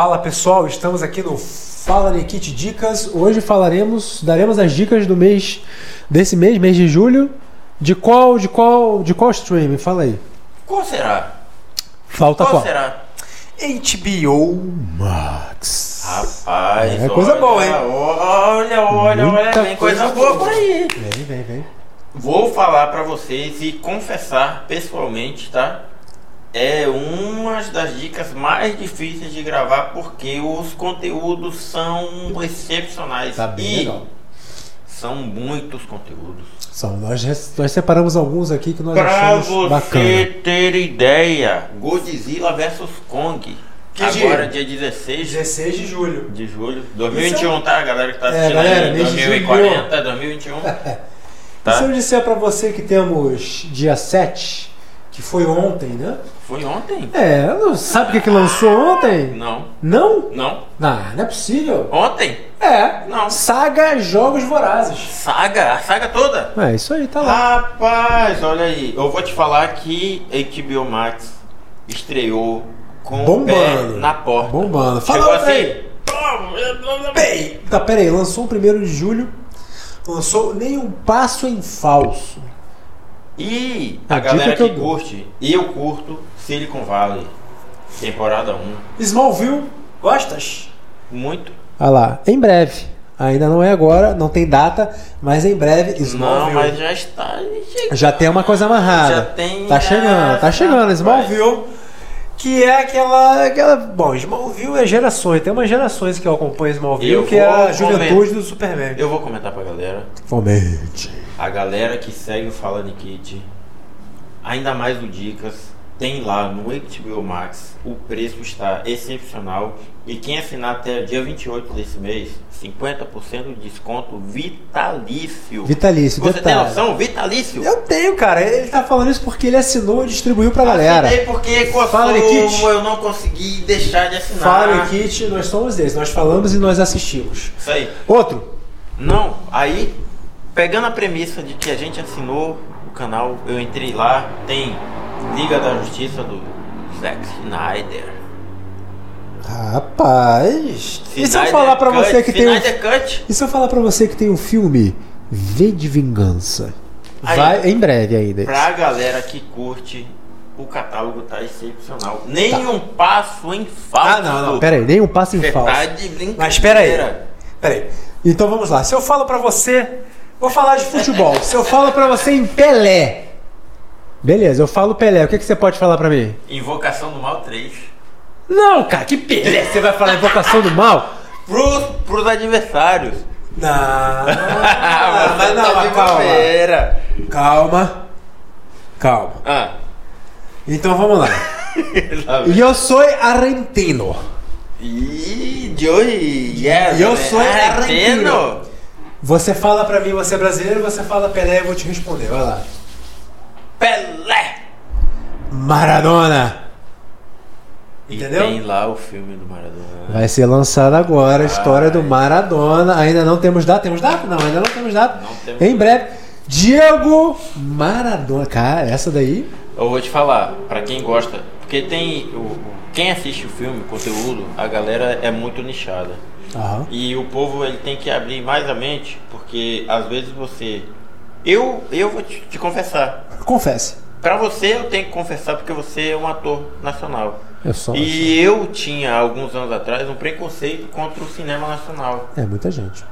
Fala pessoal, estamos aqui no Fala Nikit Dicas. Hoje falaremos, daremos as dicas do mês desse mês, mês de julho. De qual, de qual, de qual stream? Fala aí. Qual será? Falta qual, qual? será? HBO Max. Rapaz, É coisa olha, boa, hein? Olha, olha, Muita olha, vem coisa, coisa boa boa. por aí. Vem, vem, vem. Vou falar pra vocês e confessar pessoalmente, tá? É uma das dicas mais difíceis de gravar porque os conteúdos são excepcionais. Tá bem e legal. são muitos conteúdos. São, nós, nós separamos alguns aqui que nós Pra achamos você bacana. ter ideia, Godzilla vs Kong. Que agora dia? dia 16 16 de julho. de julho. 2021, tá? A galera que tá É, assistindo galera, aí. mês de 2040, 2021. E se Tá? eu disser pra você que temos dia 7, que foi ontem, né? Foi ontem? É, sabe o que, que lançou ontem? Não. Não? Não. Não, não é possível. Ontem? É. Não. Saga Jogos Vorazes. Saga, a saga toda. É, isso aí, tá lá. Rapaz, olha aí. Eu vou te falar que HBO Max estreou com o pé Bombando. na porta. Bombando. Chegou Fala assim. aí. Peraí. Tá, peraí. Lançou o primeiro de julho. Lançou nem um passo em falso. E A a galera que que curte, e eu curto Silicon Valley, temporada 1. Smallville, gostas? Muito. Olha lá. Em breve. Ainda não é agora, não tem data, mas em breve Não, Smallville. mas já está chegando. Já tem uma coisa amarrada. Já tem. Tá chegando, tá chegando. Smallville. Que é aquela, aquela. Bom, Smallville é gerações. Tem umas gerações que eu acompanho Smallville, Eu que é a juventude comentar. do Superman. Eu vou comentar pra galera. Fomente. A galera que segue o Fala Nikit, ainda mais o Dicas, tem lá no HBO Max. O preço está excepcional. E quem assinar até dia 28 desse mês, 50% de desconto vitalício. Vitalício, Você tem detalhe. noção? Vitalício? Eu tenho, cara. Ele tá falando isso porque ele assinou e distribuiu pra galera. Assinei porque coçou, eu não consegui deixar de assinar. Fala Kit, nós somos desses. Nós falamos e nós assistimos. Isso aí. Outro. Não, aí, pegando a premissa de que a gente assinou o canal, eu entrei lá, tem Liga da Justiça do Zack Snyder. Rapaz. E se eu Snyder falar pra Cut, você que tem um... Snyder Cut? E se eu falar pra você que tem um filme V de Vingança? Aí. Vai em breve ainda. Pra galera que curte, o catálogo tá excepcional. Nenhum passo em falso. Ah, não, não. Pera aí, nem um passo em falso. tá. Mas pera aí. Pera aí. Então vamos lá. Se eu falo pra você, vou falar de futebol. Se eu falo pra você em Pelé. Beleza, eu falo Pelé. O que, que você pode falar pra mim? Invocação do Mal 3. Não, cara, que Pelé? Você vai falar Invocação do Mal? Pros, pros adversários. Não, mas não, tá calma. bobeira. Calma. Calma. Ah. Então vamos lá. Eu sou argentino. E Joey, yes, Eu sou argentino. Você fala pra mim, você é brasileiro, você fala Pelé, eu vou te responder. Vai lá. Pelé. Maradona. E Entendeu? tem lá o filme do Maradona. Vai ser lançado agora a história do Maradona. Ainda não temos data. Temos data? Não, ainda não temos data. Não temos em breve. Diego Maradona. Cara, essa daí. Eu vou te falar, pra quem gosta, porque tem o, quem assiste o filme, o conteúdo, a galera é muito nichada. Aham. E o povo ele tem que abrir mais a mente, porque às vezes você eu eu vou te, te confessar. Confesse. Pra você eu tenho que confessar porque você é um ator nacional. Eu sou. E eu tinha alguns anos atrás um preconceito contra o cinema nacional. É muita gente.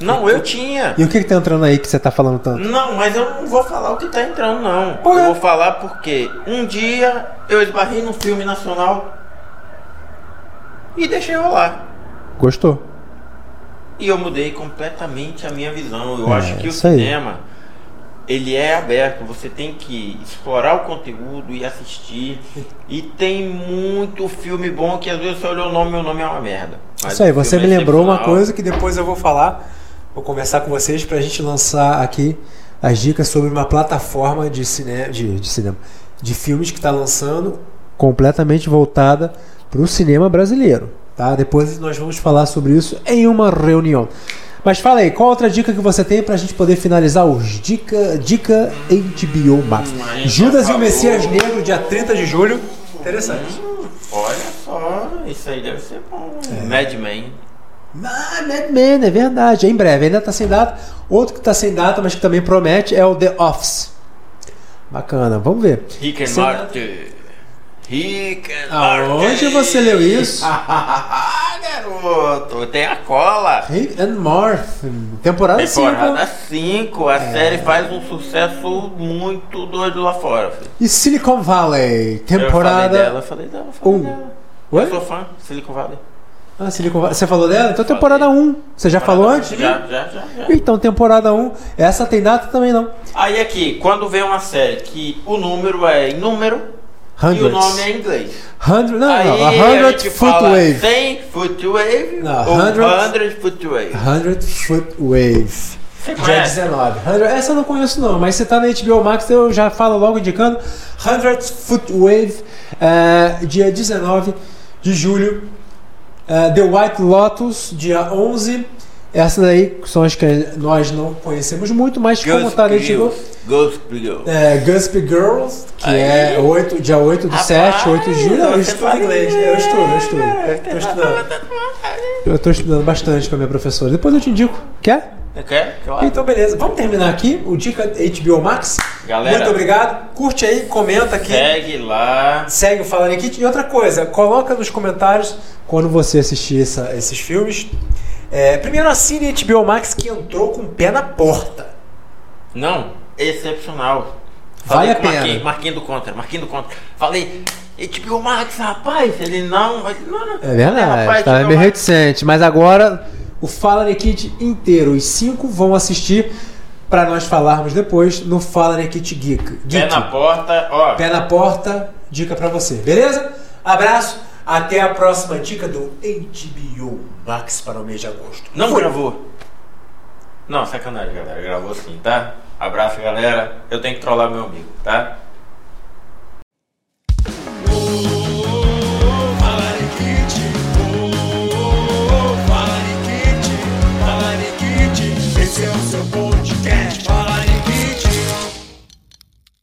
Não, eu tinha. E o que, que tá entrando aí que você tá falando tanto? Não, mas eu não vou falar o que tá entrando, não. Eu vou falar porque um dia eu esbarrei num filme nacional e deixei rolar. Gostou? E eu mudei completamente a minha visão. Eu É, acho que o aí. cinema, ele é aberto. Você tem que explorar o conteúdo e assistir. E tem muito filme bom que às vezes você olhou o nome e o nome é uma merda. Mas Isso aí, você me é lembrou uma coisa que depois eu vou falar. Vou conversar com vocês pra gente lançar aqui as dicas sobre uma plataforma de cinema, de, de cinema, de filmes que está lançando completamente voltada para o cinema brasileiro, tá? Depois nós vamos falar sobre isso em uma reunião. Mas fala aí, qual outra dica que você tem pra gente poder finalizar os dica dica HBO Max? Hum, Judas e o. Messias Negro, dia 30 de julho. Interessante. Olha só, isso aí deve ser bom. Mad Men. Ah, Mad Men, é verdade. É em breve, ainda tá sem data. Outro que tá sem data, mas que também promete, é o The Office. Bacana, vamos ver. Rick and Morty. Rick. Aonde você leu isso? Garoto, tem a cola. Rick and Morty, temporada 5. Temporada 5, a série faz um sucesso muito doido lá fora. filho. E Silicon Valley, Eu falei temporada. dela, eu falei dela, eu falei um. dela. Oi? Eu sou fã de Silicon Valley. Ah, Silicon Valley. Você falou dela? Então temporada 1. Você já falou antes? Já, já, já, já. Então, temporada 1. Essa tem data também não. Aí aqui, quando vem uma série que o número é em número e o Hundreds. nome é em inglês. Hundred, não, Aí não. A a hundred gente foot fala wave. 100 foot wave Não, ou 100 100 foot wave. Hundred foot wave. Você Já é conhece? 19. 100 essa eu não conheço não, mas se tá na HBO Max eu já falo logo indicando. 100 foot wave, é, dia 19 de julho. É, The White Lotus, dia 11. Essas daí são as que nós não conhecemos muito, mas como Ghost tá na HBO... Girls. É, Gusp Girls, que Aí. é 8, dia 8 do Rapaz, 7, 8 de julho. Eu estudo inglês, eu estudo, eu estudo. Tô estudando. Eu tô estudando bastante com a minha professora. Depois eu te indico. Quer? Quer? Claro. Então, beleza. Vamos terminar aqui o Dica HBO Max. Galera. Muito obrigado. Curte aí, comenta aqui. Segue lá. Segue o Falando Aqui. E outra coisa, coloca nos comentários quando você assistir essa- esses filmes. É, primeiro assine HBO Max que entrou com o pé na porta. Não, excepcional. Vale a pena. Marquinhos, Marquinhos do Contra, Marquinhos do Contra. Falei, HBO Max, rapaz. Ele não, mas não, não. É Falei, verdade, rapaz, tava HBO meio reticente. Mas agora o Fala Kit inteiro, os cinco vão assistir para nós falarmos depois no Fala Kit Geek. Pé Geek. na porta, ó. Pé na porta, dica pra você, beleza? Abraço, até a próxima dica do HBO Max para o mês de agosto. Não Fui. gravou. Não, sacanagem, galera. Gravou sim, tá? Abraço, galera. Eu tenho que trollar meu amigo, tá?